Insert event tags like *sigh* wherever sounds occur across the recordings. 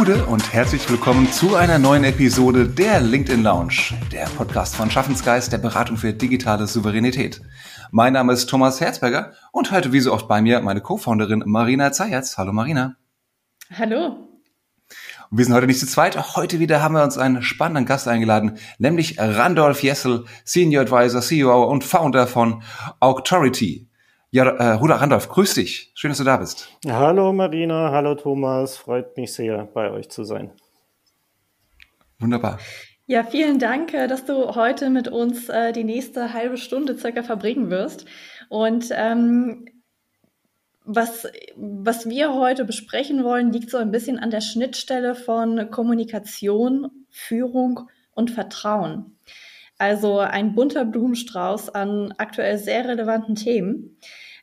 Gude und herzlich willkommen zu einer neuen Episode der LinkedIn Lounge, der Podcast von Schaffensgeist der Beratung für digitale Souveränität. Mein Name ist Thomas Herzberger und heute wie so oft bei mir meine Co-Founderin Marina Zayatz. Hallo Marina. Hallo. Und wir sind heute nicht zu zweit. Heute wieder haben wir uns einen spannenden Gast eingeladen, nämlich Randolph Jessel, Senior Advisor, CEO und Founder von Auctority. Ja, äh, Huda Randolph, grüß dich. Schön, dass du da bist. Hallo Marina, hallo Thomas. Freut mich sehr, bei euch zu sein. Wunderbar. Ja, vielen Dank, äh, dass du heute mit uns äh, die nächste halbe Stunde circa verbringen wirst. Und ähm, was, was wir heute besprechen wollen, liegt so ein bisschen an der Schnittstelle von Kommunikation, Führung und Vertrauen. Also ein bunter Blumenstrauß an aktuell sehr relevanten Themen.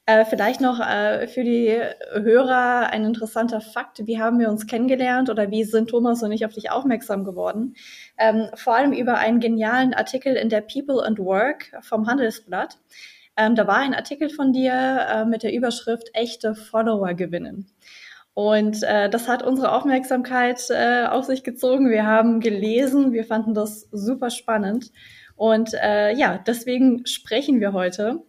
Äh, vielleicht noch äh, für die Hörer ein interessanter Fakt. Wie haben wir uns kennengelernt oder wie sind Thomas und ich auf dich aufmerksam geworden? Ähm, vor allem über einen genialen Artikel in der People and Work vom Handelsblatt. Ähm, da war ein Artikel von dir äh, mit der Überschrift Echte Follower gewinnen. Und äh, das hat unsere Aufmerksamkeit äh, auf sich gezogen. Wir haben gelesen, wir fanden das super spannend. Und äh, ja, deswegen sprechen wir heute.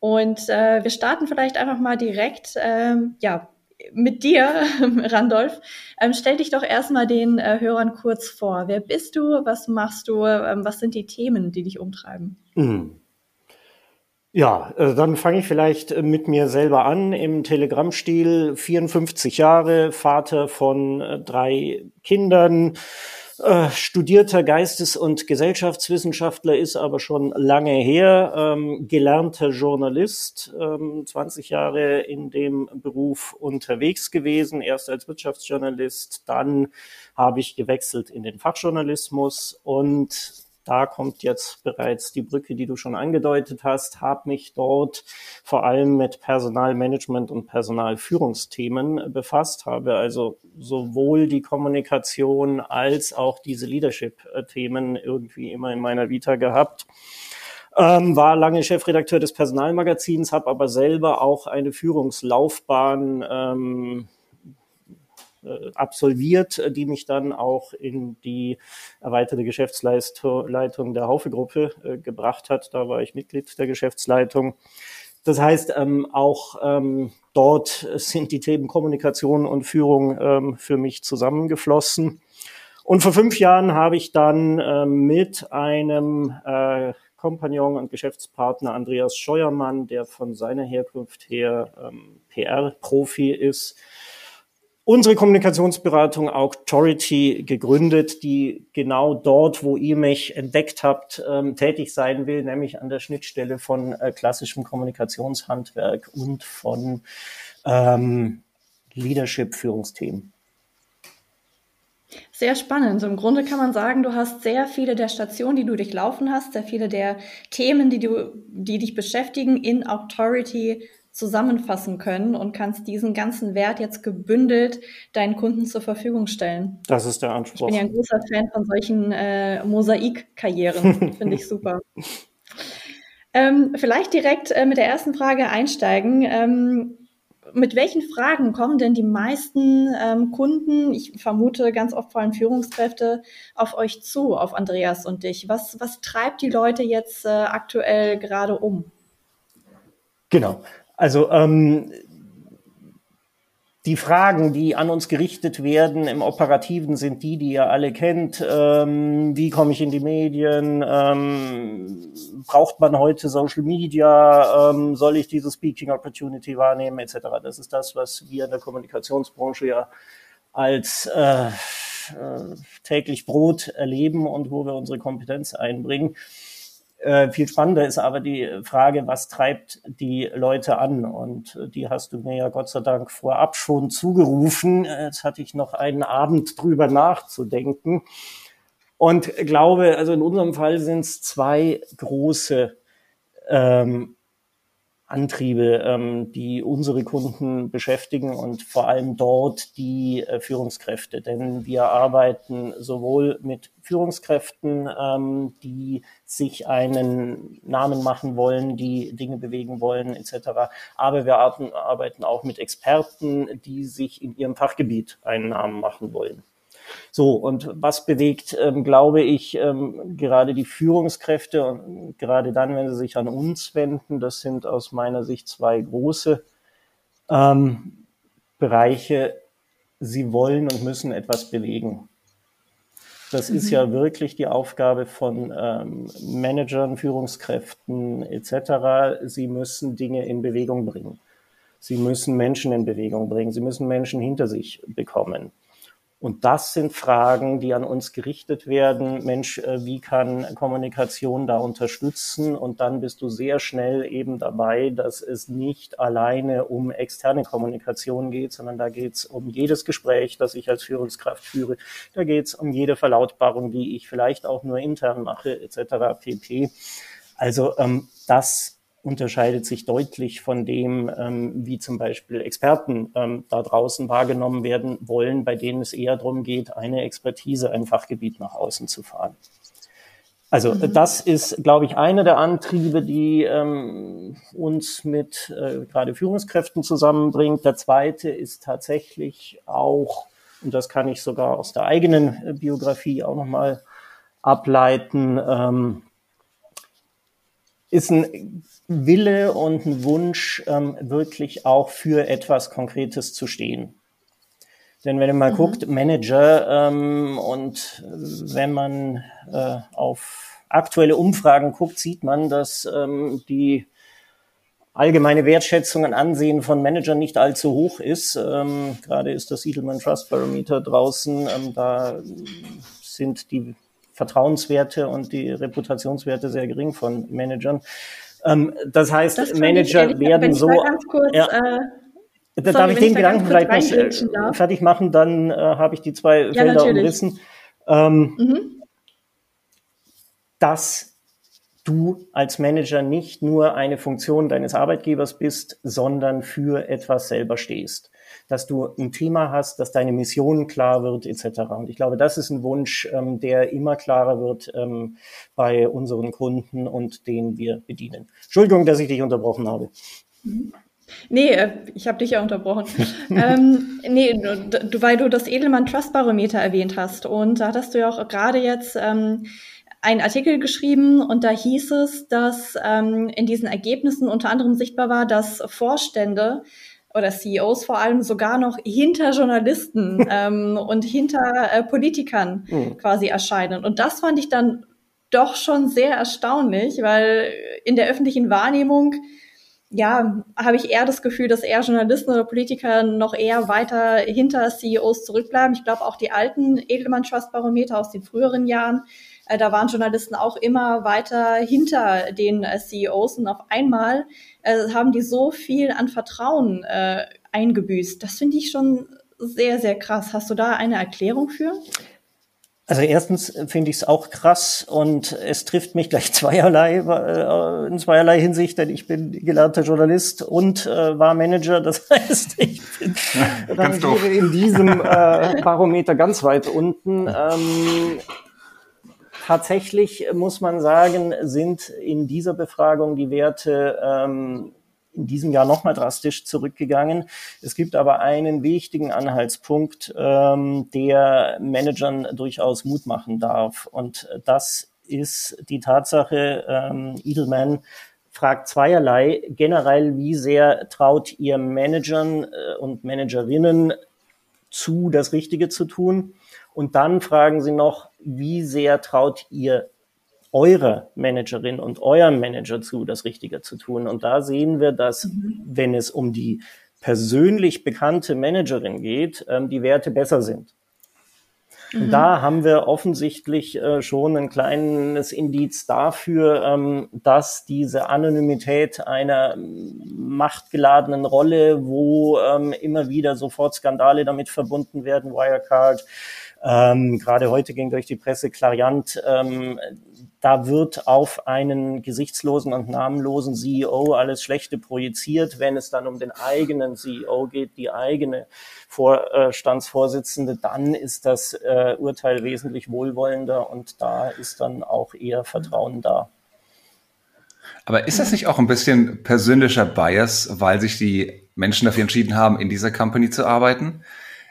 Und äh, wir starten vielleicht einfach mal direkt, ähm, ja, mit dir, *laughs* Randolph. Ähm, stell dich doch erstmal den äh, Hörern kurz vor. Wer bist du? Was machst du? Ähm, was sind die Themen, die dich umtreiben? Mhm. Ja, äh, dann fange ich vielleicht äh, mit mir selber an im Telegrammstil. 54 Jahre, Vater von äh, drei Kindern, studierter Geistes- und Gesellschaftswissenschaftler ist aber schon lange her, ähm, gelernter Journalist, ähm, 20 Jahre in dem Beruf unterwegs gewesen, erst als Wirtschaftsjournalist, dann habe ich gewechselt in den Fachjournalismus und da kommt jetzt bereits die Brücke, die du schon angedeutet hast, habe mich dort vor allem mit Personalmanagement und Personalführungsthemen befasst, habe also sowohl die Kommunikation als auch diese Leadership-Themen irgendwie immer in meiner Vita gehabt. Ähm, war lange Chefredakteur des Personalmagazins, habe aber selber auch eine Führungslaufbahn ähm, äh, absolviert, äh, die mich dann auch in die erweiterte Geschäftsleitung der Haufe-Gruppe äh, gebracht hat. Da war ich Mitglied der Geschäftsleitung. Das heißt, ähm, auch ähm, dort sind die Themen Kommunikation und Führung ähm, für mich zusammengeflossen. Und vor fünf Jahren habe ich dann äh, mit einem äh, Kompagnon und Geschäftspartner Andreas Scheuermann, der von seiner Herkunft her ähm, PR-Profi ist, unsere Kommunikationsberatung Authority gegründet, die genau dort, wo ihr mich entdeckt habt, ähm, tätig sein will, nämlich an der Schnittstelle von äh, klassischem Kommunikationshandwerk und von ähm, Leadership-Führungsthemen. Sehr spannend. Im Grunde kann man sagen, du hast sehr viele der Stationen, die du durchlaufen hast, sehr viele der Themen, die du, die dich beschäftigen, in Authority zusammenfassen können und kannst diesen ganzen Wert jetzt gebündelt deinen Kunden zur Verfügung stellen. Das ist der Anspruch. Ich bin ja ein großer Fan von solchen äh, Mosaikkarrieren. *laughs* Finde ich super. Ähm, vielleicht direkt äh, mit der ersten Frage einsteigen. Ähm, mit welchen Fragen kommen denn die meisten ähm, Kunden, ich vermute ganz oft vor allem Führungskräfte, auf euch zu, auf Andreas und dich? Was, was treibt die Leute jetzt äh, aktuell gerade um? Genau. Also ähm, die Fragen, die an uns gerichtet werden im Operativen, sind die, die ihr alle kennt. Ähm, wie komme ich in die Medien? Ähm, braucht man heute Social Media? Ähm, soll ich diese Speaking Opportunity wahrnehmen, etc. Das ist das, was wir in der Kommunikationsbranche ja als äh, äh, täglich Brot erleben und wo wir unsere Kompetenz einbringen. Äh, viel spannender ist aber die Frage, was treibt die Leute an? Und äh, die hast du mir ja Gott sei Dank vorab schon zugerufen. Jetzt hatte ich noch einen Abend drüber nachzudenken. Und glaube, also in unserem Fall sind es zwei große ähm, Antriebe, ähm, die unsere Kunden beschäftigen und vor allem dort die äh, Führungskräfte. Denn wir arbeiten sowohl mit Führungskräften, ähm, die sich einen Namen machen wollen, die Dinge bewegen wollen etc. Aber wir arbeiten auch mit Experten, die sich in ihrem Fachgebiet einen Namen machen wollen. So, und was bewegt, ähm, glaube ich, ähm, gerade die Führungskräfte und gerade dann, wenn sie sich an uns wenden, das sind aus meiner Sicht zwei große ähm, Bereiche, sie wollen und müssen etwas bewegen. Das mhm. ist ja wirklich die Aufgabe von ähm, Managern, Führungskräften etc. Sie müssen Dinge in Bewegung bringen. Sie müssen Menschen in Bewegung bringen. Sie müssen Menschen hinter sich bekommen. Und das sind Fragen, die an uns gerichtet werden. Mensch, äh, wie kann Kommunikation da unterstützen? Und dann bist du sehr schnell eben dabei, dass es nicht alleine um externe Kommunikation geht, sondern da geht es um jedes Gespräch, das ich als Führungskraft führe. Da geht es um jede Verlautbarung, die ich vielleicht auch nur intern mache, etc. pp. Also ähm, das unterscheidet sich deutlich von dem, ähm, wie zum Beispiel Experten ähm, da draußen wahrgenommen werden wollen, bei denen es eher darum geht, eine Expertise, ein Fachgebiet nach außen zu fahren. Also mhm. das ist, glaube ich, einer der Antriebe, die ähm, uns mit äh, gerade Führungskräften zusammenbringt. Der zweite ist tatsächlich auch, und das kann ich sogar aus der eigenen äh, Biografie auch nochmal ableiten, ähm, ist ein Wille und ein Wunsch, ähm, wirklich auch für etwas Konkretes zu stehen. Denn wenn ihr mal mhm. guckt, Manager und äh, wenn man äh, auf aktuelle Umfragen guckt, sieht man, dass ähm, die allgemeine Wertschätzung und Ansehen von Managern nicht allzu hoch ist. Ähm, gerade ist das Edelman Trust Barometer draußen. Ähm, da sind die Vertrauenswerte und die Reputationswerte sehr gering von Managern. Ähm, das heißt, das Manager ehrlich, werden so. Kurz, ja, äh, darf ich den Gedanken vielleicht noch äh, fertig machen? Dann äh, habe ich die zwei ja, Felder natürlich. umrissen. Ähm, mhm. Dass du als Manager nicht nur eine Funktion deines Arbeitgebers bist, sondern für etwas selber stehst dass du ein Thema hast, dass deine Mission klar wird, etc. Und ich glaube, das ist ein Wunsch, ähm, der immer klarer wird ähm, bei unseren Kunden und den wir bedienen. Entschuldigung, dass ich dich unterbrochen habe. Nee, äh, ich habe dich ja unterbrochen. *laughs* ähm, nee, weil du das Edelmann Trust Barometer erwähnt hast. Und da hattest du ja auch gerade jetzt ähm, einen Artikel geschrieben und da hieß es, dass ähm, in diesen Ergebnissen unter anderem sichtbar war, dass Vorstände oder CEOs vor allem sogar noch hinter Journalisten *laughs* ähm, und hinter äh, Politikern mhm. quasi erscheinen. Und das fand ich dann doch schon sehr erstaunlich, weil in der öffentlichen Wahrnehmung ja, habe ich eher das Gefühl, dass eher Journalisten oder Politiker noch eher weiter hinter CEOs zurückbleiben. Ich glaube auch die alten Edelmann Trust Barometer aus den früheren Jahren, äh, da waren Journalisten auch immer weiter hinter den äh, CEOs und auf einmal äh, haben die so viel an Vertrauen äh, eingebüßt. Das finde ich schon sehr, sehr krass. Hast du da eine Erklärung für? Also erstens finde ich es auch krass und es trifft mich gleich *laughs* zweierlei, äh, in zweierlei Hinsicht, denn ich bin gelernter Journalist und äh, war Manager. Das *laughs* heißt, ich bin rangiere in diesem äh, Barometer ganz weit unten. Ähm, tatsächlich muss man sagen, sind in dieser Befragung die Werte ähm, in diesem Jahr nochmal drastisch zurückgegangen. Es gibt aber einen wichtigen Anhaltspunkt, ähm, der Managern durchaus Mut machen darf. Und das ist die Tatsache, ähm, Edelman fragt zweierlei. Generell, wie sehr traut ihr Managern äh, und Managerinnen zu, das Richtige zu tun? Und dann fragen sie noch, wie sehr traut ihr eurer Managerin und eurem Manager zu, das Richtige zu tun. Und da sehen wir, dass mhm. wenn es um die persönlich bekannte Managerin geht, ähm, die Werte besser sind. Mhm. da haben wir offensichtlich äh, schon ein kleines Indiz dafür, ähm, dass diese Anonymität einer machtgeladenen Rolle, wo ähm, immer wieder sofort Skandale damit verbunden werden, Wirecard, ähm, Gerade heute ging durch die Presse Clariant, ähm, da wird auf einen gesichtslosen und namenlosen CEO alles Schlechte projiziert. Wenn es dann um den eigenen CEO geht, die eigene Vorstandsvorsitzende, dann ist das äh, Urteil wesentlich wohlwollender und da ist dann auch eher Vertrauen da. Aber ist das nicht auch ein bisschen persönlicher Bias, weil sich die Menschen dafür entschieden haben, in dieser Company zu arbeiten?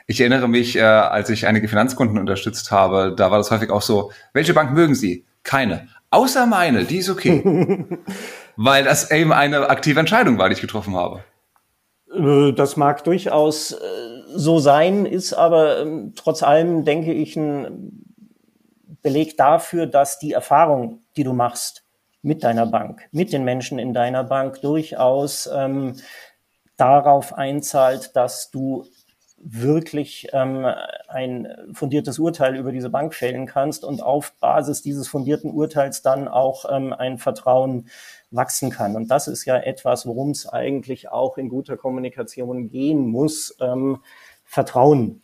Ich erinnere mich, äh, als ich einige Finanzkunden unterstützt habe, da war das häufig auch so, welche Bank mögen Sie? Keine. Außer meine, die ist okay. *laughs* Weil das eben eine aktive Entscheidung war, die ich getroffen habe. Äh, das mag durchaus äh, so sein, ist aber ähm, trotz allem, denke ich, ein Beleg dafür, dass die Erfahrung, die du machst mit deiner Bank, mit den Menschen in deiner Bank durchaus ähm, darauf einzahlt, dass du wirklich ähm, ein fundiertes Urteil über diese Bank fällen kannst und auf Basis dieses fundierten Urteils dann auch ähm, ein Vertrauen wachsen kann. Und das ist ja etwas, worum es eigentlich auch in guter Kommunikation gehen muss, ähm, Vertrauen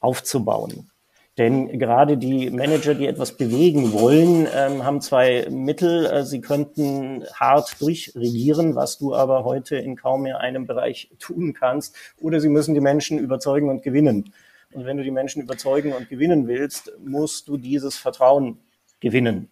aufzubauen. Denn gerade die Manager, die etwas bewegen wollen, ähm, haben zwei Mittel. Äh, sie könnten hart durchregieren, was du aber heute in kaum mehr einem Bereich *laughs* tun kannst. Oder sie müssen die Menschen überzeugen und gewinnen. Und wenn du die Menschen überzeugen und gewinnen willst, musst du dieses Vertrauen gewinnen.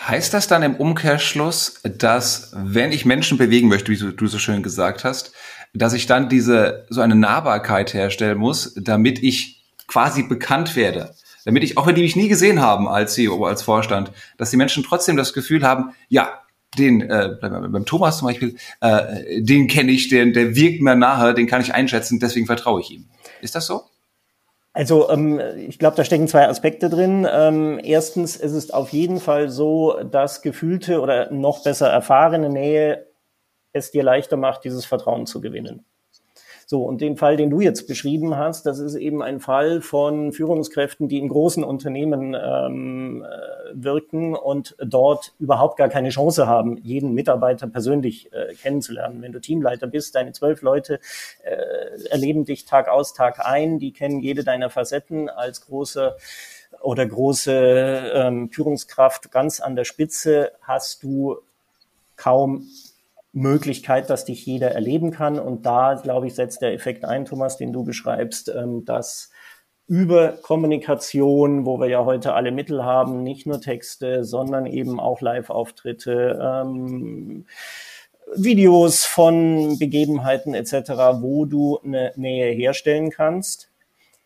Heißt das dann im Umkehrschluss, dass wenn ich Menschen bewegen möchte, wie du so schön gesagt hast, dass ich dann diese so eine Nahbarkeit herstellen muss, damit ich quasi bekannt werde. Damit ich, auch wenn die mich nie gesehen haben als CEO, als Vorstand, dass die Menschen trotzdem das Gefühl haben, ja, den, äh, beim Thomas zum Beispiel, äh, den kenne ich, der, der wirkt mir nahe, den kann ich einschätzen, deswegen vertraue ich ihm. Ist das so? Also ähm, ich glaube, da stecken zwei Aspekte drin. Ähm, erstens, es ist auf jeden Fall so, dass gefühlte oder noch besser erfahrene Nähe es dir leichter macht, dieses Vertrauen zu gewinnen. So, und den Fall, den du jetzt beschrieben hast, das ist eben ein Fall von Führungskräften, die in großen Unternehmen ähm, äh, wirken und dort überhaupt gar keine Chance haben, jeden Mitarbeiter persönlich äh, kennenzulernen. Wenn du Teamleiter bist, deine zwölf Leute äh, erleben dich Tag aus, Tag ein, die kennen jede deiner Facetten als große oder große ähm, Führungskraft ganz an der Spitze hast du kaum Möglichkeit, dass dich jeder erleben kann. Und da, glaube ich, setzt der Effekt ein, Thomas, den du beschreibst, ähm, dass über Kommunikation, wo wir ja heute alle Mittel haben, nicht nur Texte, sondern eben auch Live-Auftritte, ähm, Videos von Begebenheiten etc., wo du eine Nähe herstellen kannst.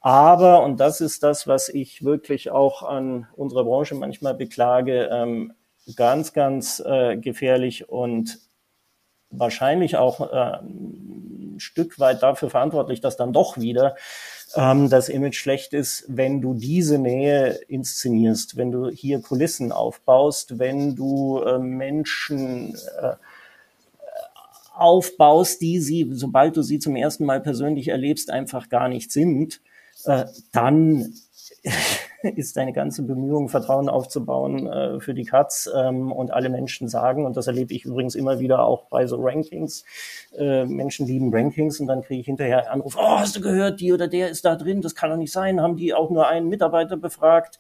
Aber, und das ist das, was ich wirklich auch an unserer Branche manchmal beklage, ähm, ganz, ganz äh, gefährlich und wahrscheinlich auch äh, ein Stück weit dafür verantwortlich, dass dann doch wieder ähm, das Image schlecht ist, wenn du diese Nähe inszenierst, wenn du hier Kulissen aufbaust, wenn du äh, Menschen äh, aufbaust, die sie, sobald du sie zum ersten Mal persönlich erlebst, einfach gar nicht sind, äh, dann *laughs* ist deine ganze Bemühung, Vertrauen aufzubauen äh, für die Katz. Ähm, und alle Menschen sagen, und das erlebe ich übrigens immer wieder auch bei so Rankings, äh, Menschen lieben Rankings und dann kriege ich hinterher einen Anruf, oh, hast du gehört, die oder der ist da drin, das kann doch nicht sein, haben die auch nur einen Mitarbeiter befragt.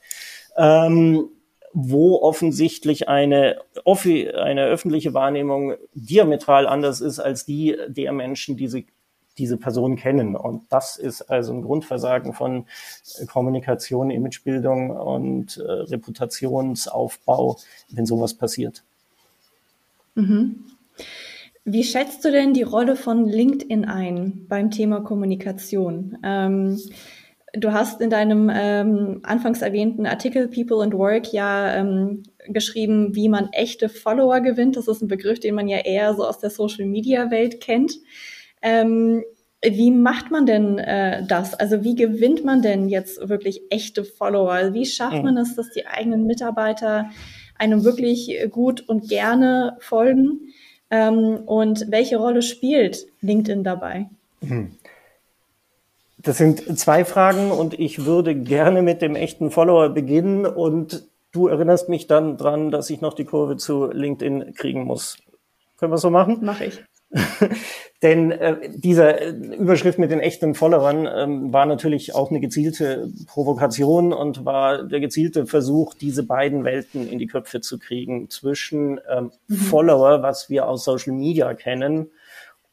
Ähm, wo offensichtlich eine, eine öffentliche Wahrnehmung diametral anders ist als die der Menschen, die sie diese Person kennen. Und das ist also ein Grundversagen von äh, Kommunikation, Imagebildung und äh, Reputationsaufbau, wenn sowas passiert. Mhm. Wie schätzt du denn die Rolle von LinkedIn ein beim Thema Kommunikation? Ähm, du hast in deinem ähm, anfangs erwähnten Artikel People and Work ja ähm, geschrieben, wie man echte Follower gewinnt. Das ist ein Begriff, den man ja eher so aus der Social-Media-Welt kennt. Ähm, wie macht man denn äh, das? Also wie gewinnt man denn jetzt wirklich echte Follower? Wie schafft man es, dass die eigenen Mitarbeiter einem wirklich gut und gerne folgen? Ähm, und welche Rolle spielt LinkedIn dabei? Hm. Das sind zwei Fragen und ich würde gerne mit dem echten Follower beginnen und du erinnerst mich dann dran, dass ich noch die Kurve zu LinkedIn kriegen muss. Können wir so machen? Mach ich. *laughs* Denn äh, diese äh, Überschrift mit den echten Followern ähm, war natürlich auch eine gezielte Provokation und war der gezielte Versuch, diese beiden Welten in die Köpfe zu kriegen zwischen ähm, mhm. Follower, was wir aus Social Media kennen,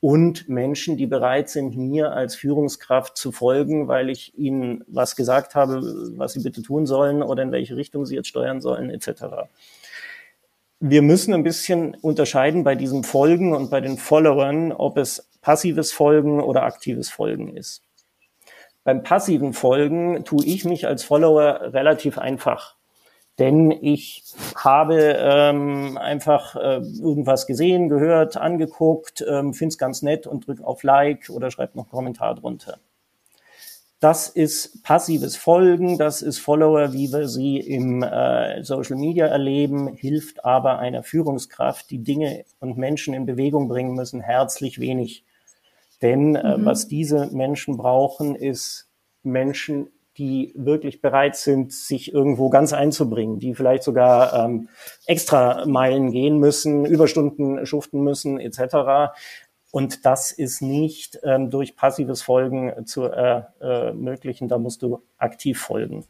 und Menschen, die bereit sind, mir als Führungskraft zu folgen, weil ich ihnen was gesagt habe, was sie bitte tun sollen oder in welche Richtung sie jetzt steuern sollen, etc wir müssen ein bisschen unterscheiden bei diesem Folgen und bei den Followern, ob es passives Folgen oder aktives Folgen ist. Beim passiven Folgen tue ich mich als Follower relativ einfach. Denn ich habe ähm, einfach äh, irgendwas gesehen, gehört, angeguckt, ähm, finde es ganz nett und drücke auf Like oder schreibe noch einen Kommentar drunter. Das ist passives Folgen, das ist Follower, wie wir sie im äh, Social Media erleben, hilft aber einer Führungskraft, die Dinge und Menschen in Bewegung bringen müssen, herzlich wenig. Denn äh, mhm. was diese Menschen brauchen, ist Menschen, die wirklich bereit sind, sich irgendwo ganz einzubringen, die vielleicht sogar ähm, extra Meilen gehen müssen, Überstunden schuften müssen, etc. Und das ist nicht ähm, durch passives Folgen zu äh, ermöglichen, da musst du aktiv folgen.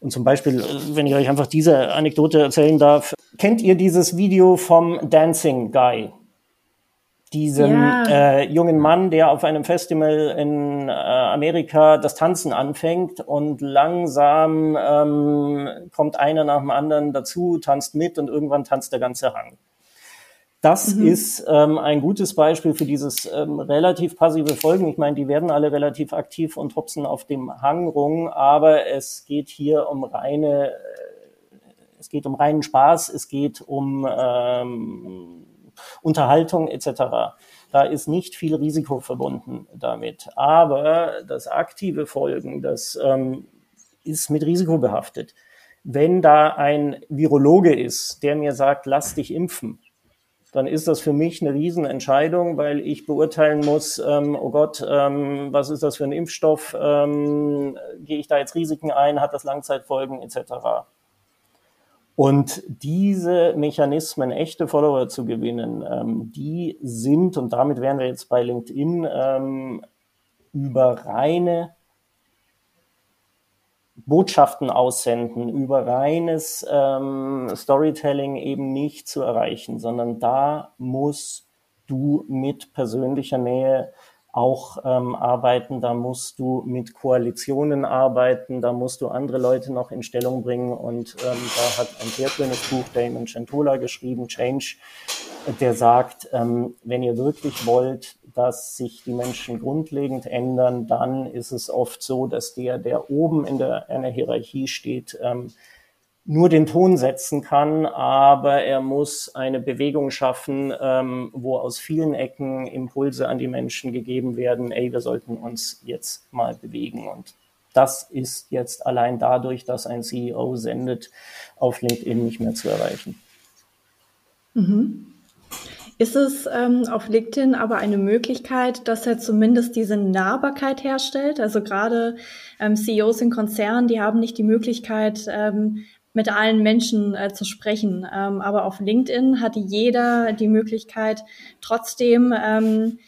Und zum Beispiel, wenn ich euch einfach diese Anekdote erzählen darf, kennt ihr dieses Video vom Dancing Guy? Diesem ja. äh, jungen Mann, der auf einem Festival in äh, Amerika das Tanzen anfängt und langsam ähm, kommt einer nach dem anderen dazu, tanzt mit und irgendwann tanzt der ganze Rang. Das mhm. ist ähm, ein gutes Beispiel für dieses ähm, relativ passive Folgen. Ich meine, die werden alle relativ aktiv und hopsen auf dem Hang rum, aber es geht hier um reine, äh, es geht um reinen Spaß, es geht um ähm, Unterhaltung etc. Da ist nicht viel Risiko verbunden damit. Aber das aktive Folgen, das ähm, ist mit Risiko behaftet. Wenn da ein Virologe ist, der mir sagt, lass dich impfen, dann ist das für mich eine Riesenentscheidung, weil ich beurteilen muss, ähm, oh Gott, ähm, was ist das für ein Impfstoff? Ähm, gehe ich da jetzt Risiken ein? Hat das Langzeitfolgen etc.? Und diese Mechanismen, echte Follower zu gewinnen, ähm, die sind, und damit wären wir jetzt bei LinkedIn, ähm, über reine Botschaften aussenden, über reines ähm, Storytelling eben nicht zu erreichen, sondern da musst du mit persönlicher Nähe auch ähm, arbeiten, da musst du mit Koalitionen arbeiten, da musst du andere Leute noch in Stellung bringen. Und ähm, da hat ein sehr schönes Buch Damon Centola geschrieben, Change, der sagt, ähm, wenn ihr wirklich wollt, dass sich die Menschen grundlegend ändern, dann ist es oft so, dass der, der oben in der, in der Hierarchie steht, ähm, nur den Ton setzen kann, aber er muss eine Bewegung schaffen, ähm, wo aus vielen Ecken Impulse an die Menschen gegeben werden, ey, wir sollten uns jetzt mal bewegen. Und das ist jetzt allein dadurch, dass ein CEO sendet, auf LinkedIn nicht mehr zu erreichen. Mhm. Ist es ähm, auf LinkedIn aber eine Möglichkeit, dass er zumindest diese Nahbarkeit herstellt? Also gerade ähm, CEOs in Konzernen, die haben nicht die Möglichkeit, ähm, mit allen Menschen äh, zu sprechen. Ähm, aber auf LinkedIn hat jeder die Möglichkeit, trotzdem ähm,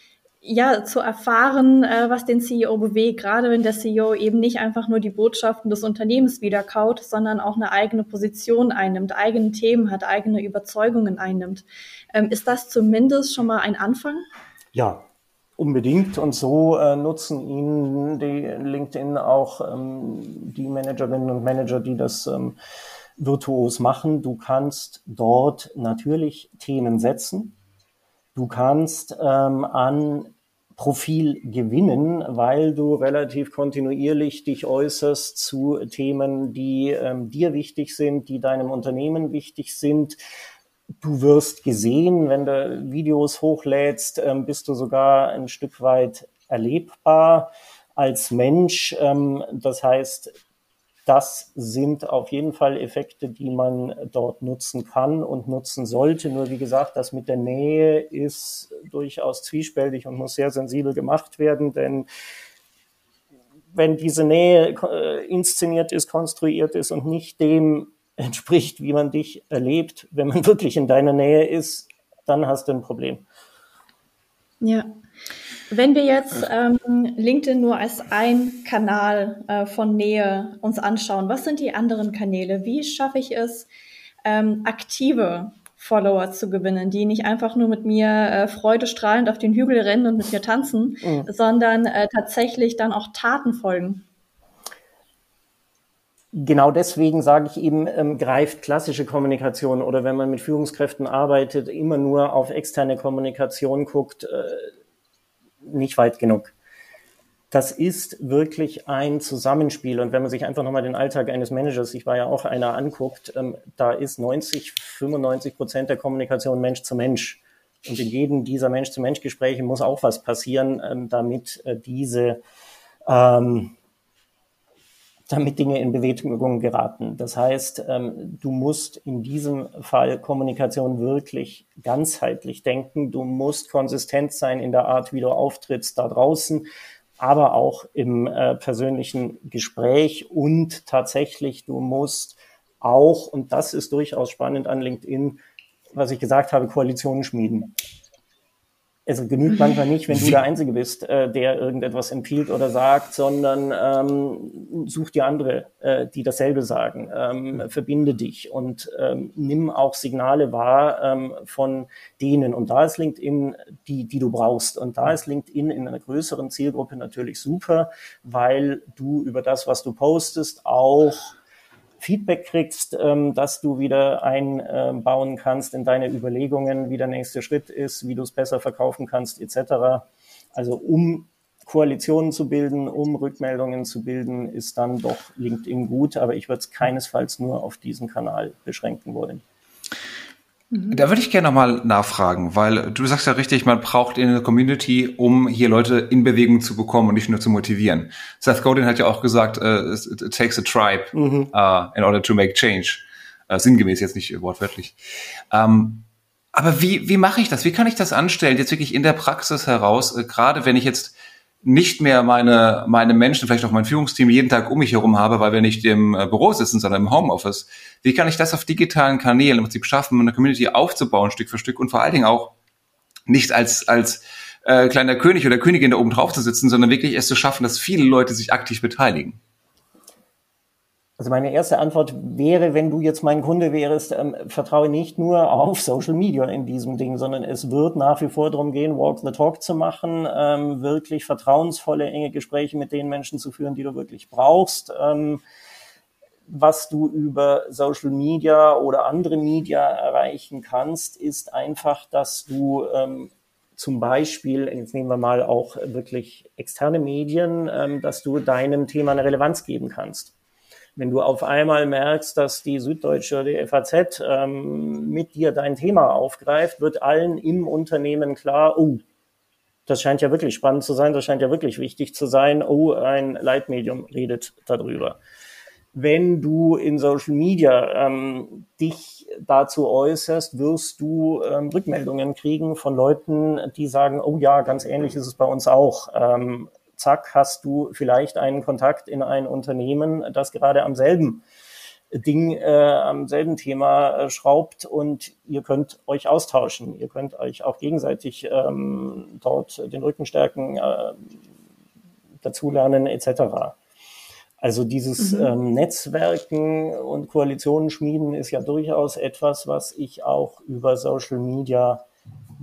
ja zu erfahren, äh, was den CEO bewegt, gerade wenn der CEO eben nicht einfach nur die Botschaften des Unternehmens wiederkaut, sondern auch eine eigene Position einnimmt, eigene Themen hat, eigene Überzeugungen einnimmt. Ähm, ist das zumindest schon mal ein Anfang? Ja, Unbedingt und so äh, nutzen ihn die LinkedIn auch ähm, die Managerinnen und Manager, die das ähm, virtuos machen. Du kannst dort natürlich Themen setzen. Du kannst ähm, an Profil gewinnen, weil du relativ kontinuierlich dich äußerst zu Themen, die ähm, dir wichtig sind, die deinem Unternehmen wichtig sind. Du wirst gesehen, wenn du Videos hochlädst, ähm, bist du sogar ein Stück weit erlebbar als Mensch. Ähm, das heißt, das sind auf jeden Fall Effekte, die man dort nutzen kann und nutzen sollte. Nur wie gesagt, das mit der Nähe ist durchaus zwiespältig und muss sehr sensibel gemacht werden, denn wenn diese Nähe äh, inszeniert ist, konstruiert ist und nicht dem *laughs* entspricht, wie man dich erlebt, wenn man wirklich in deiner Nähe ist, dann hast du ein Problem. Ja, wenn wir jetzt ähm, LinkedIn nur als ein Kanal äh, von Nähe uns anschauen, was sind die anderen Kanäle? Wie schaffe ich es, ähm, aktive Follower zu gewinnen, die nicht einfach nur mit mir äh, freudestrahlend auf den Hügel rennen und mit mir tanzen, mhm. sondern äh, tatsächlich dann auch Taten folgen? Genau deswegen sage ich eben, ähm, greift klassische Kommunikation oder wenn man mit Führungskräften arbeitet, immer nur auf externe Kommunikation guckt, äh, nicht weit genug. das ist wirklich ein Zusammenspiel. Und wenn man sich einfach nochmal den Alltag eines Managers, ich war ja auch einer, anguckt, ähm, da ist 90, 95 Prozent der Kommunikation Mensch zu Mensch. Und in jedem dieser Mensch-zu-Mensch-Gespräche muss auch was passieren, ähm, damit äh, diese, ähm, damit Dinge in Bewegung geraten. Das heißt, ähm, du musst in diesem Fall Kommunikation wirklich ganzheitlich denken. Du musst konsistent sein in der Art, wie du auftrittst da draußen, aber auch im äh, persönlichen Gespräch und tatsächlich, du musst auch, und das ist durchaus spannend an LinkedIn, was ich gesagt habe, Koalitionen schmieden. Es genügt manchmal nicht, wenn du der Einzige bist, äh, der irgendetwas empfiehlt oder sagt, sondern ähm, such dir andere, äh, die dasselbe sagen. Ähm, verbinde dich und ähm, nimm auch Signale wahr ähm, von denen. Und da ist LinkedIn die, die du brauchst. Und da ist LinkedIn in einer größeren Zielgruppe natürlich super, weil du über das, was du postest, auch Feedback kriegst, ähm, dass du wieder einbauen kannst in deine Überlegungen, wie der nächste Schritt ist, wie du es besser verkaufen kannst, etc. Also um Koalitionen zu bilden, um Rückmeldungen zu bilden, ist dann doch LinkedIn gut, aber ich würde es keinesfalls nur auf diesen Kanal beschränken wollen. Da würde ich gerne nochmal nachfragen, weil du sagst ja richtig, man braucht in der Community, um hier Leute in Bewegung zu bekommen und nicht nur zu motivieren. Seth Godin hat ja auch gesagt, uh, it takes a tribe mhm. uh, in order to make change. Uh, sinngemäß jetzt nicht wortwörtlich. Um, ähm, aber wie, wie mache ich das? Wie kann ich das anstellen, jetzt wirklich in der Praxis heraus, gerade wenn ich jetzt nicht mehr meine, meine Menschen, vielleicht auch mein Führungsteam jeden Tag um mich herum habe, weil wir nicht im äh, Büro sitzen, sondern im Homeoffice. Wie kann ich das auf digitalen Kanälen im Prinzip schaffen, eine Community aufzubauen, Stück für Stück und vor allen Dingen auch nicht als, als äh, kleiner König oder Königin da oben drauf zu sitzen, sondern wirklich es zu schaffen, dass viele Leute sich aktiv beteiligen? Also meine erste Antwort wäre, wenn du jetzt mein Kunde wärst, ähm, vertraue nicht nur auf Social Media in diesem Ding, sondern es wird nach wie vor darum gehen, Walk the Talk zu machen, ähm, wirklich vertrauensvolle, enge Gespräche mit den Menschen zu führen, die du wirklich brauchst. Ähm, was du über Social Media oder andere Media erreichen kannst, ist einfach, dass du ähm, zum Beispiel, jetzt nehmen wir mal auch wirklich externe Medien, ähm, dass du deinem Thema eine Relevanz geben kannst. Wenn du auf einmal merkst, dass die Süddeutsche oder die FAZ ähm, mit dir dein Thema aufgreift, wird allen im Unternehmen klar, oh, das scheint ja wirklich spannend zu sein, das scheint ja wirklich wichtig zu sein, oh, ein Leitmedium redet darüber. Wenn du in Social Media ähm, dich dazu äußerst, wirst du ähm, Rückmeldungen kriegen von Leuten, die sagen, oh ja, ganz ähnlich ist es bei uns auch. Ähm, zack, hast du vielleicht einen Kontakt in ein Unternehmen, das gerade am selben Ding, äh, am selben Thema äh, schraubt und ihr könnt euch austauschen. Ihr könnt euch auch gegenseitig ähm, dort den Rücken stärken, äh, dazulernen etc. Also dieses mhm. ähm, Netzwerken und Koalitionen schmieden ist ja durchaus etwas, was ich auch über Social Media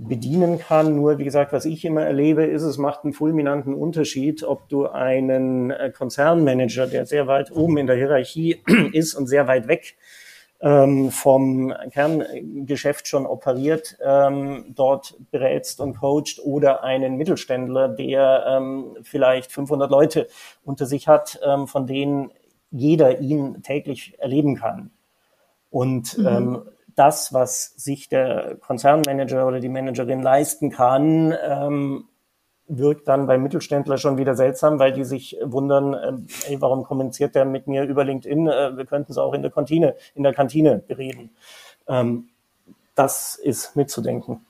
bedienen kann. Nur, wie gesagt, was ich immer erlebe, ist, es macht einen fulminanten Unterschied, ob du einen äh, Konzernmanager, der sehr weit oben in der Hierarchie *clears throat* ist und sehr weit weg ähm, vom Kerngeschäft schon operiert, ähm, dort berätst und coacht oder einen Mittelständler, der ähm, vielleicht 500 Leute unter sich hat, ähm, von denen jeder ihn täglich erleben kann. Und mhm. ähm, das, was sich der Konzernmanager oder die Managerin leisten kann, ähm, wirkt dann beim Mittelständler schon wieder seltsam, weil die sich wundern, äh, ey, warum kommuniziert der mit mir über LinkedIn? Äh, wir könnten es auch in der Kantine, in der Kantine bereden. Ähm, das ist mitzudenken.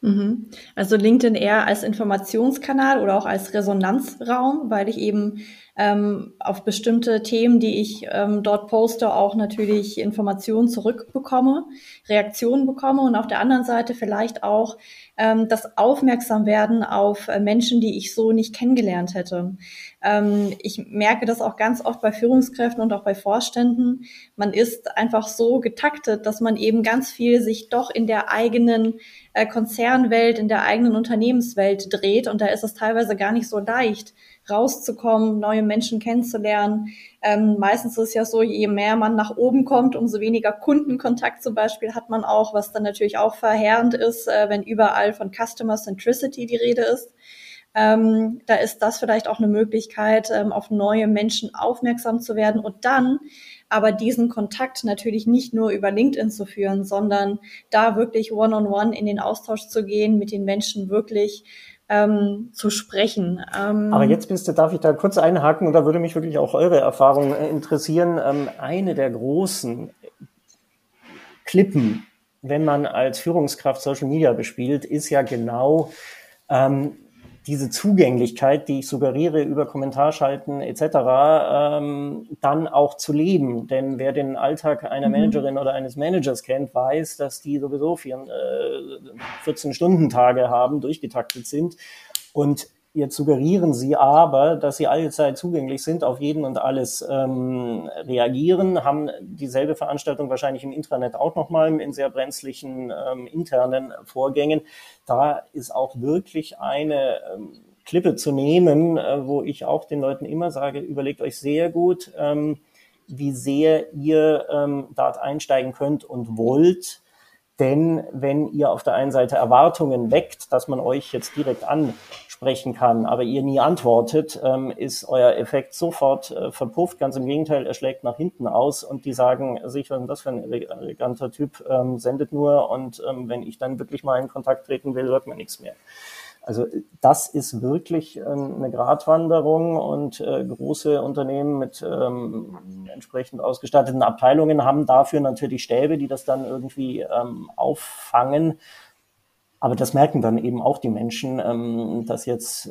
Mhm. Also LinkedIn eher als Informationskanal oder auch als Resonanzraum, weil ich eben ähm, auf bestimmte Themen, die ich ähm, dort poste, auch natürlich Informationen zurückbekomme, Reaktionen bekomme und auf der anderen Seite vielleicht auch ähm, das Aufmerksamwerden auf äh, Menschen, die ich so nicht kennengelernt hätte. Ähm, ich merke das auch ganz oft bei Führungskräften und auch bei Vorständen. Man ist einfach so getaktet, dass man eben ganz viel sich doch in der eigenen äh, Konzernwelt, in der eigenen Unternehmenswelt dreht und da ist es teilweise gar nicht so leicht, rauszukommen, neue Menschen kennenzulernen. Ähm, meistens ist es ja so, je mehr man nach oben kommt, umso weniger Kundenkontakt zum Beispiel hat man auch, was dann natürlich auch verheerend ist, äh, wenn überall von Customer Centricity die Rede ist. ähm, da ist das vielleicht auch eine Möglichkeit, ähm, auf neue Menschen aufmerksam zu werden und dann aber diesen Kontakt natürlich nicht nur über LinkedIn zu führen, sondern da wirklich one-on-one -on -one in den Austausch zu gehen, mit den Menschen wirklich ähm, zu sprechen. Ähm Aber jetzt bist du, darf ich da kurz einhaken und da würde mich wirklich auch eure Erfahrung äh, interessieren. Ähm, eine der großen Klippen, wenn man als Führungskraft Social Media bespielt, ist ja genau ähm, diese Zugänglichkeit, die ich suggeriere über Kommentarschalten etc., ähm, dann auch zu leben. Denn wer den Alltag einer mhm. Managerin oder eines Managers kennt, weiß, dass die sowieso vier, äh, 14-Stunden-Tage haben, durchgetaktet sind. Und Jetzt suggerieren Sie aber, dass Sie allzeit zugänglich sind, auf jeden und alles ähm, reagieren, haben dieselbe Veranstaltung wahrscheinlich im Intranet auch nochmal in sehr brenzlichen ähm, internen Vorgängen. Da ist auch wirklich eine ähm, Klippe zu nehmen, äh, wo ich auch den Leuten immer sage, überlegt euch sehr gut, ähm, wie sehr ihr ähm, dort einsteigen könnt und wollt. Denn wenn ihr auf der einen Seite Erwartungen weckt, dass man euch jetzt direkt an sprechen kann, aber ihr nie antwortet, ähm, ist euer Effekt sofort äh, verpufft. Ganz im Gegenteil, er schlägt nach hinten aus und die sagen sich, was ist das für ein eleganter Typ, ähm, sendet nur und ähm, wenn ich dann wirklich mal in Kontakt treten will, hört man nichts mehr. Also das ist wirklich ähm, eine Gratwanderung und äh, große Unternehmen mit ähm, entsprechend ausgestatteten Abteilungen haben dafür natürlich Stäbe, die das dann irgendwie ähm, auffangen. Aber das merken dann eben auch die Menschen, ähm, dass jetzt äh,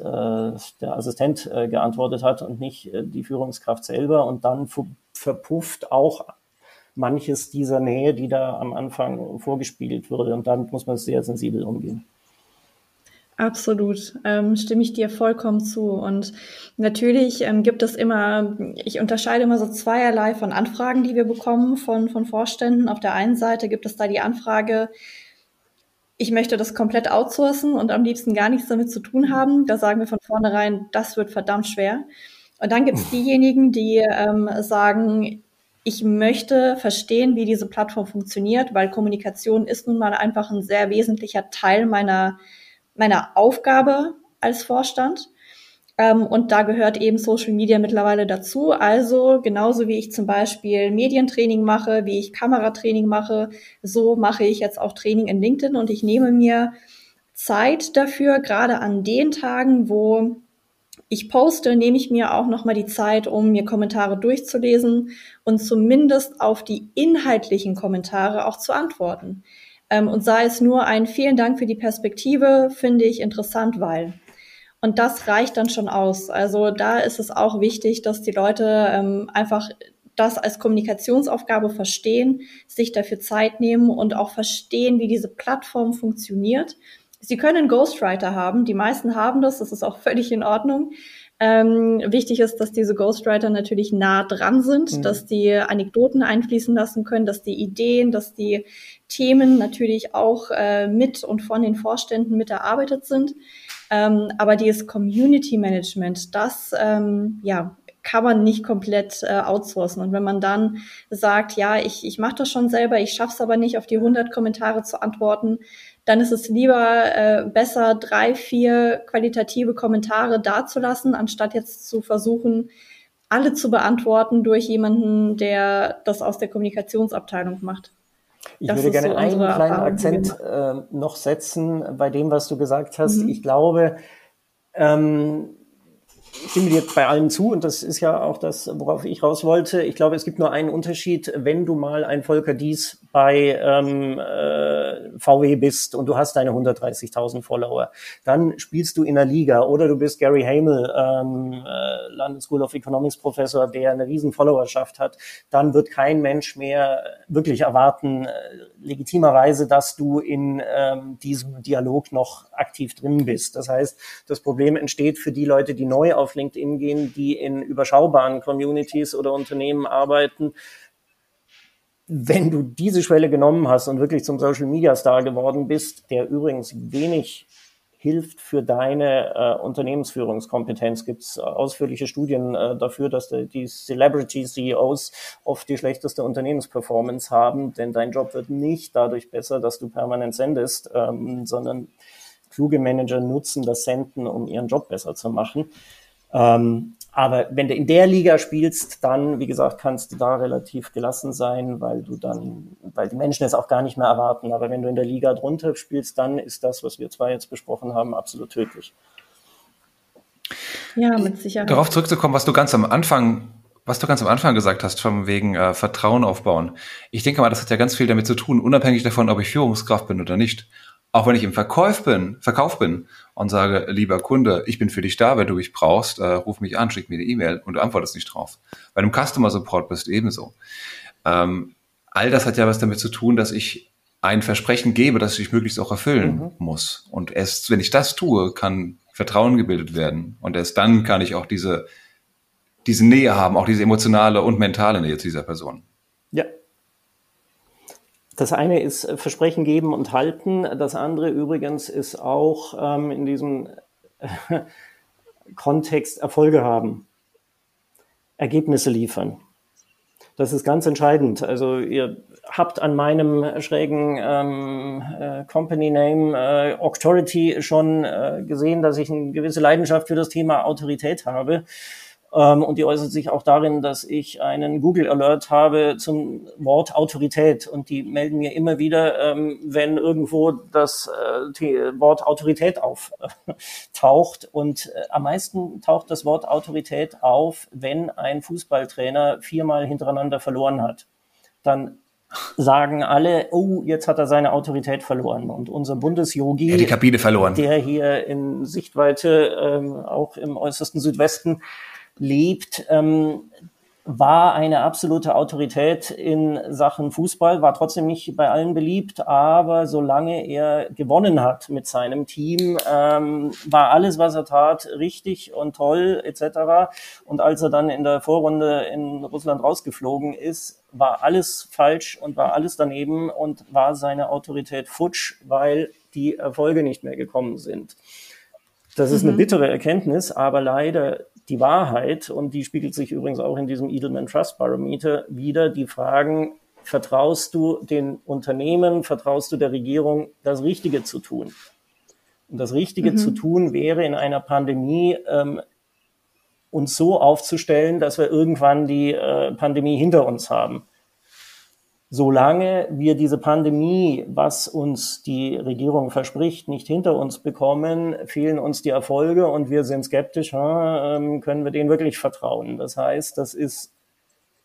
der Assistent äh, geantwortet hat und nicht äh, die Führungskraft selber. Und dann verpufft auch manches dieser Nähe, die da am Anfang vorgespielt wurde. Und damit muss man sehr sensibel umgehen. Absolut, ähm, stimme ich dir vollkommen zu. Und natürlich ähm, gibt es immer, ich unterscheide immer so zweierlei von Anfragen, die wir bekommen von, von Vorständen. Auf der einen Seite gibt es da die Anfrage, ich möchte das komplett outsourcen und am liebsten gar nichts damit zu tun haben. Da sagen wir von vornherein, das wird verdammt schwer. Und dann gibt es diejenigen, die ähm, sagen, ich möchte verstehen, wie diese Plattform funktioniert, weil Kommunikation ist nun mal einfach ein sehr wesentlicher Teil meiner, meiner Aufgabe als Vorstand. Ähm, und da gehört eben Social Media mittlerweile dazu. Also genauso wie ich zum Beispiel Medientraining mache, wie ich Kameratraining mache, so mache ich jetzt auch Training in LinkedIn und ich nehme mir Zeit dafür, gerade an den Tagen, wo ich poste, nehme ich mir auch nochmal die Zeit, um mir Kommentare durchzulesen und zumindest auf die inhaltlichen Kommentare auch zu antworten. Ähm, und sei es nur ein vielen Dank für die Perspektive, finde ich interessant, weil. Und das reicht dann schon aus. Also da ist es auch wichtig, dass die Leute ähm, einfach das als Kommunikationsaufgabe verstehen, sich dafür Zeit nehmen und auch verstehen, wie diese Plattform funktioniert. Sie können Ghostwriter haben, die meisten haben das, das ist auch *laughs* völlig in Ordnung. Ähm, wichtig ist, dass diese Ghostwriter natürlich nah dran sind, mhm. dass die Anekdoten einfließen lassen können, dass die Ideen, dass die Themen natürlich auch äh, mit und von den Vorständen mit erarbeitet sind. Ähm, aber dieses Community Management, das ähm, ja, kann man nicht komplett äh, outsourcen. Und wenn man dann sagt, ja, ich, ich mache das schon selber, ich schaffe es aber nicht, auf die 100 Kommentare zu antworten, dann ist es lieber äh, besser, drei, vier qualitative Kommentare dazulassen, anstatt jetzt zu versuchen, alle zu beantworten durch jemanden, der das aus der Kommunikationsabteilung macht. Ich das würde gerne so einen kleinen Akzent äh, noch setzen bei dem, was du gesagt hast. Mhm. Ich glaube, ähm, stimme dir bei allem zu und das ist ja auch das, worauf ich raus wollte. Ich glaube, es gibt nur einen Unterschied, wenn du mal ein Volker Dies bei ähm, äh, VW bist und du hast deine 130.000 Follower, dann spielst du in der Liga oder du bist Gary Hamel, ähm, äh, London School of Economics Professor, der eine riesen Followerschaft hat, dann wird kein Mensch mehr wirklich erwarten, äh, legitimerweise, dass du in ähm, diesem Dialog noch aktiv drin bist. Das heißt, das Problem entsteht für die Leute, die neu auf LinkedIn gehen, die in überschaubaren Communities oder Unternehmen arbeiten, wenn du diese Schwelle genommen hast und wirklich zum Social Media Star geworden bist, der übrigens wenig hilft für deine äh, Unternehmensführungskompetenz. Gibt es ausführliche Studien äh, dafür, dass die, die Celebrity CEOs oft die schlechteste Unternehmensperformance haben, denn dein Job wird nicht dadurch besser, dass du permanent sendest, ähm, sondern kluge Manager nutzen das Senden, um ihren Job besser zu machen. Ähm, aber wenn du in der Liga spielst, dann, wie gesagt, kannst du da relativ gelassen sein, weil du dann, weil die Menschen es auch gar nicht mehr erwarten. Aber wenn du in der Liga drunter spielst, dann ist das, was wir zwei jetzt besprochen haben, absolut tödlich. Ja, mit Sicherheit. Darauf zurückzukommen, was du ganz am Anfang, was du ganz am Anfang gesagt hast, von wegen äh, Vertrauen aufbauen. Ich denke mal, das hat ja ganz viel damit zu tun, unabhängig davon, ob ich Führungskraft bin oder nicht. Auch wenn ich im Verkauf bin, Verkauf bin und sage, lieber Kunde, ich bin für dich da, wenn du mich brauchst, äh, ruf mich an, schick mir eine E-Mail und du antwortest nicht drauf. Bei einem Customer Support bist du ebenso. Ähm, all das hat ja was damit zu tun, dass ich ein Versprechen gebe, das ich möglichst auch erfüllen mhm. muss. Und erst, wenn ich das tue, kann Vertrauen gebildet werden. Und erst dann kann ich auch diese, diese Nähe haben, auch diese emotionale und mentale Nähe zu dieser Person. Ja, das eine ist äh, Versprechen geben und halten. Das andere übrigens ist auch ähm, in diesem äh, *laughs* Kontext Erfolge haben, Ergebnisse liefern. Das ist ganz entscheidend. Also ihr habt an meinem schrägen ähm, äh, Company Name äh, Auctority schon äh, gesehen, dass ich eine gewisse Leidenschaft für das Thema Autorität habe. Ähm, und die äußert sich auch darin, dass ich einen Google Alert habe zum Wort Autorität. Und die melden mir immer wieder, ähm, wenn irgendwo das äh, Wort Autorität auftaucht. *laughs* Und äh, am meisten taucht das Wort Autorität auf, wenn ein Fußballtrainer viermal hintereinander verloren hat. Dann sagen alle, oh, jetzt hat er seine Autorität verloren. Und unser Bundesyogi, ja, die Kabine verloren. der hier in Sichtweite ähm, auch im äußersten Südwesten lebt, ähm, war eine absolute Autorität in Sachen Fußball, war trotzdem nicht bei allen beliebt, aber solange er gewonnen hat mit seinem Team, ähm, war alles, was er tat, richtig und toll etc. Und als er dann in der Vorrunde in Russland rausgeflogen ist, war alles falsch und war alles daneben und war seine Autorität futsch, weil die Erfolge nicht mehr gekommen sind. Das ist mhm. eine bittere Erkenntnis, aber leider die Wahrheit, und die spiegelt sich übrigens auch in diesem Edelman Trust Barometer wieder, die Fragen, vertraust du den Unternehmen, vertraust du der Regierung, das Richtige zu tun? Und das Richtige mhm. zu tun wäre in einer Pandemie, ähm, uns so aufzustellen, dass wir irgendwann die äh, Pandemie hinter uns haben solange wir diese Pandemie, was uns die Regierung verspricht, nicht hinter uns bekommen, fehlen uns die Erfolge und wir sind skeptisch, hm, können wir denen wirklich vertrauen. Das heißt, das ist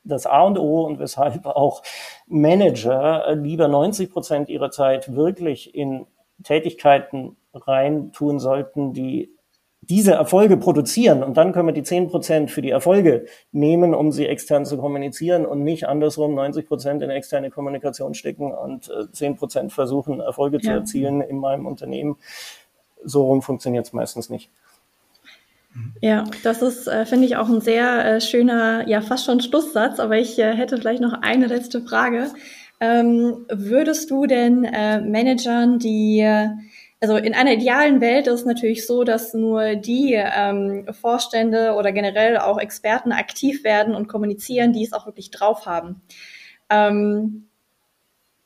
das A und O und weshalb auch Manager lieber 90 Prozent ihrer Zeit wirklich in Tätigkeiten reintun sollten, die diese Erfolge produzieren und dann können wir die 10% für die Erfolge nehmen, um sie extern zu kommunizieren und nicht andersrum 90% in externe Kommunikation stecken und äh, 10% versuchen, Erfolge ja. zu erzielen in meinem Unternehmen. So rum funktioniert es meistens nicht. Ja, das ist, äh, finde ich, auch ein sehr äh, schöner, ja, fast schon Schlusssatz, aber ich äh, hätte vielleicht noch eine letzte Frage. Ähm, würdest du denn äh, Managern, die also in einer idealen Welt ist es natürlich so, dass nur die ähm, Vorstände oder generell auch Experten aktiv werden und kommunizieren, die es auch wirklich drauf haben. Ähm,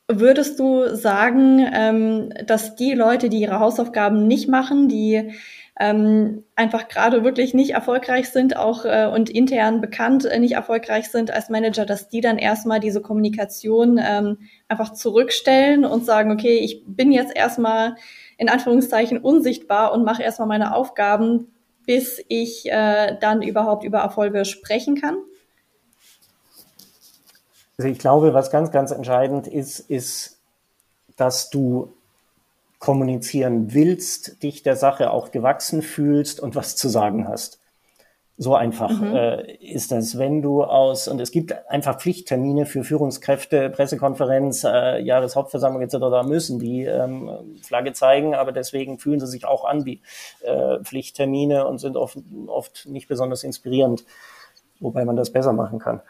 würdest du sagen, ähm, dass die Leute, die ihre Hausaufgaben nicht machen, die ähm, einfach gerade wirklich nicht erfolgreich sind, auch äh, und intern bekannt äh, nicht erfolgreich sind als Manager, dass die dann erstmal diese Kommunikation ähm, einfach zurückstellen und sagen, okay, ich bin jetzt erstmal in Anführungszeichen unsichtbar und mache erstmal meine Aufgaben, bis ich äh, dann überhaupt über Erfolge sprechen kann? Also ich glaube, was ganz, ganz entscheidend ist, ist, dass du kommunizieren willst, dich der Sache auch gewachsen fühlst und was zu sagen hast. So einfach mhm. äh, ist das, wenn du aus, und es gibt einfach Pflichttermine für Führungskräfte, Pressekonferenz, äh, Jahreshauptversammlung etc., da müssen die ähm, Flagge zeigen, aber deswegen fühlen sie sich auch an wie äh, Pflichttermine und sind oft, oft nicht besonders inspirierend, wobei man das besser machen kann.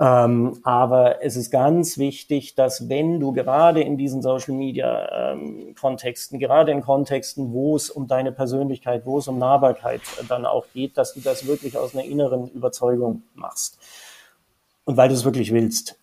Ähm, aber es ist ganz wichtig, dass wenn du gerade in diesen Social Media ähm, Kontexten, gerade in Kontexten, wo es um deine Persönlichkeit, wo es um Nahbarkeit dann auch geht, dass du das wirklich aus einer inneren Überzeugung machst. Und weil du es wirklich willst.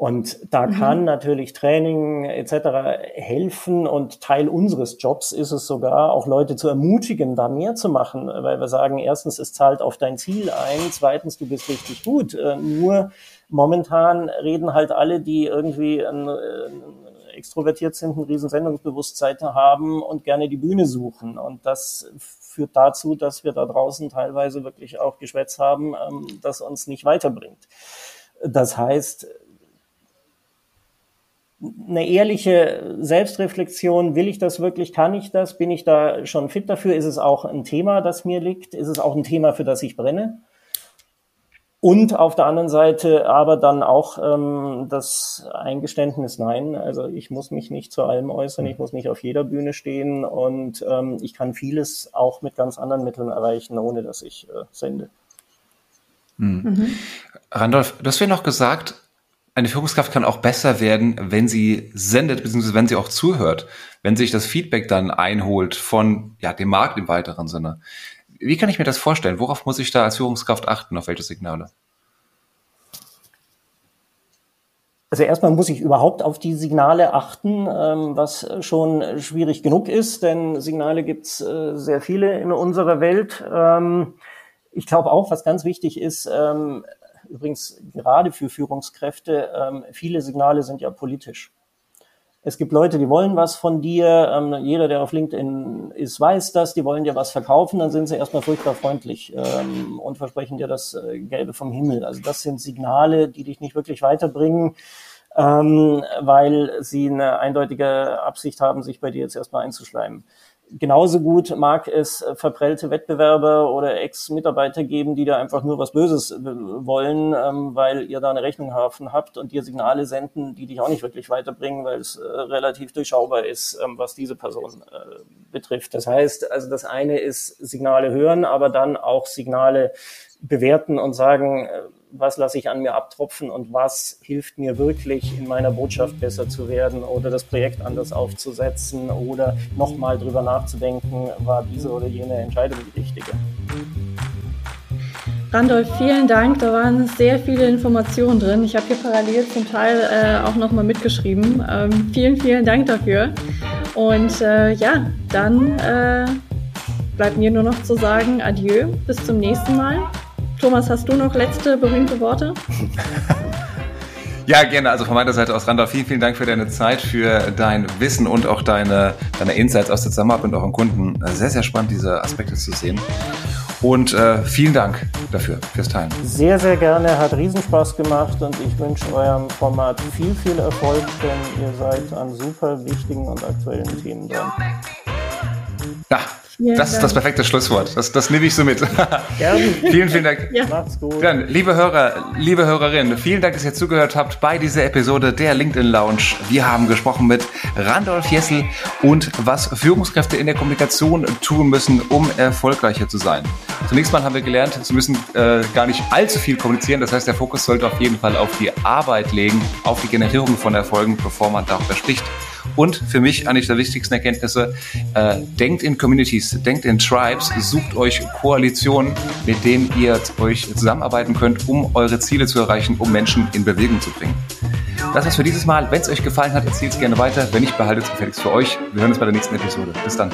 Und da mhm. kann natürlich Training etc. helfen und Teil unseres Jobs ist es sogar, auch Leute zu ermutigen, da mehr zu machen, weil wir sagen, erstens, es zahlt auf dein Ziel ein, zweitens, du bist richtig gut. Äh, nur momentan reden halt alle, die irgendwie ein, äh, extrovertiert sind, ein riesen Sendungsbewusstsein haben und gerne die Bühne suchen. Und das führt dazu, dass wir da draußen teilweise wirklich auch Geschwätz haben, ähm, das uns nicht weiterbringt. Das heißt, eine ehrliche Selbstreflexion, will ich das wirklich, kann ich das, bin ich da schon fit dafür, ist es auch ein Thema, das mir liegt, ist es auch ein Thema, für das ich brenne? Und auf der anderen Seite aber dann auch ähm, das Eingeständnis, nein, also ich muss mich nicht zu allem äußern, ich muss nicht auf jeder Bühne stehen und ähm, ich kann vieles auch mit ganz anderen Mitteln erreichen, ohne dass ich äh, sende. Mhm. Mhm. Randolph, du hast mir noch gesagt, eine Führungskraft kann auch besser werden, wenn sie sendet, beziehungsweise wenn sie auch zuhört, wenn sich das Feedback dann einholt von ja, dem Markt im weiteren Sinne. Wie kann ich mir das vorstellen? Worauf muss ich da als Führungskraft achten? Auf welche Signale? Also erstmal muss ich überhaupt auf die Signale achten, ähm, was schon schwierig genug ist, denn Signale gibt's äh, sehr viele in unserer Welt. Ähm, ich glaube auch, was ganz wichtig ist, ähm, übrigens gerade für Führungskräfte, ähm, viele Signale sind ja politisch. Es gibt Leute, die wollen was von dir. Ähm, jeder, der auf LinkedIn ist, weiß das. Die wollen dir was verkaufen. Dann sind sie erstmal furchtbar freundlich ähm, und versprechen dir das äh, Gelbe vom Himmel. Also das sind Signale, die dich nicht wirklich weiterbringen, ähm, weil sie eine eindeutige Absicht haben, sich bei dir jetzt erstmal einzuschleimen genauso gut mag es verprellte Wettbewerber oder Ex-Mitarbeiter geben, die da einfach nur was Böses äh, wollen, ähm, weil ihr da eine Rechnung habt und dir Signale senden, die dich auch nicht wirklich weiterbringen, weil es äh, relativ durchschaubar ist, ähm, was diese Person äh, betrifft. Das heißt, also das eine ist Signale hören, aber dann auch Signale bewerten und sagen, äh, was lasse ich an mir abtropfen und was hilft mir wirklich in meiner Botschaft besser zu werden oder das Projekt anders aufzusetzen oder nochmal drüber nachzudenken, war diese oder jene Entscheidung die richtige. Randolph, vielen Dank. Da waren sehr viele Informationen drin. Ich habe hier parallel zum Teil äh, auch nochmal mitgeschrieben. Ähm, vielen, vielen Dank dafür. Und äh, ja, dann äh, bleibt mir nur noch zu sagen, adieu, bis zum nächsten Mal. Thomas, hast du noch letzte berühmte Worte? *laughs* Ja, gerne. Also von meiner Seite aus, Randolph, vielen, vielen Dank für deine Zeit, für dein Wissen und auch deine, deine Insights aus der Zusammenarbeit mit euren Kunden. Sehr, sehr spannend, diese Aspekte zu sehen. Und äh, vielen Dank dafür, fürs Teilen. Sehr, sehr gerne, hat Riesenspaß gemacht und ich wünsche eurem Format viel, viel Erfolg, denn ihr seid an super wichtigen und aktuellen Themen dran. Ja, Vielen das Dank. ist das perfekte Schlusswort. Das, das nehme ich so mit. *laughs* Gerne. vielen, vielen Dank. Ja. Macht's gut. Dann, liebe Hörer, liebe Hörerinnen, vielen Dank, dass ihr zugehört habt bei dieser Episode der LinkedIn Lounge. Wir haben gesprochen mit Randolph Jessel und was Führungskräfte in der Kommunikation tun müssen, um erfolgreicher zu sein. Zunächst mal haben wir gelernt, sie müssen äh, gar nicht allzu viel kommunizieren. Das heißt, der Fokus sollte auf jeden Fall auf die Arbeit legen, auf die Generierung von Erfolgen, bevor man darüber spricht. Und für mich eine der wichtigsten Erkenntnisse, äh, denkt in Communities, denkt in Tribes, sucht euch Koalitionen, mit denen ihr euch zusammenarbeiten könnt, um eure Ziele zu erreichen, um Menschen in Bewegung zu bringen. Das war's für dieses Mal. Wenn es euch gefallen hat, erzählt es gerne weiter. Wenn nicht, behaltet es gefälligst für euch. Wir hören uns bei der nächsten Episode. Bis dann.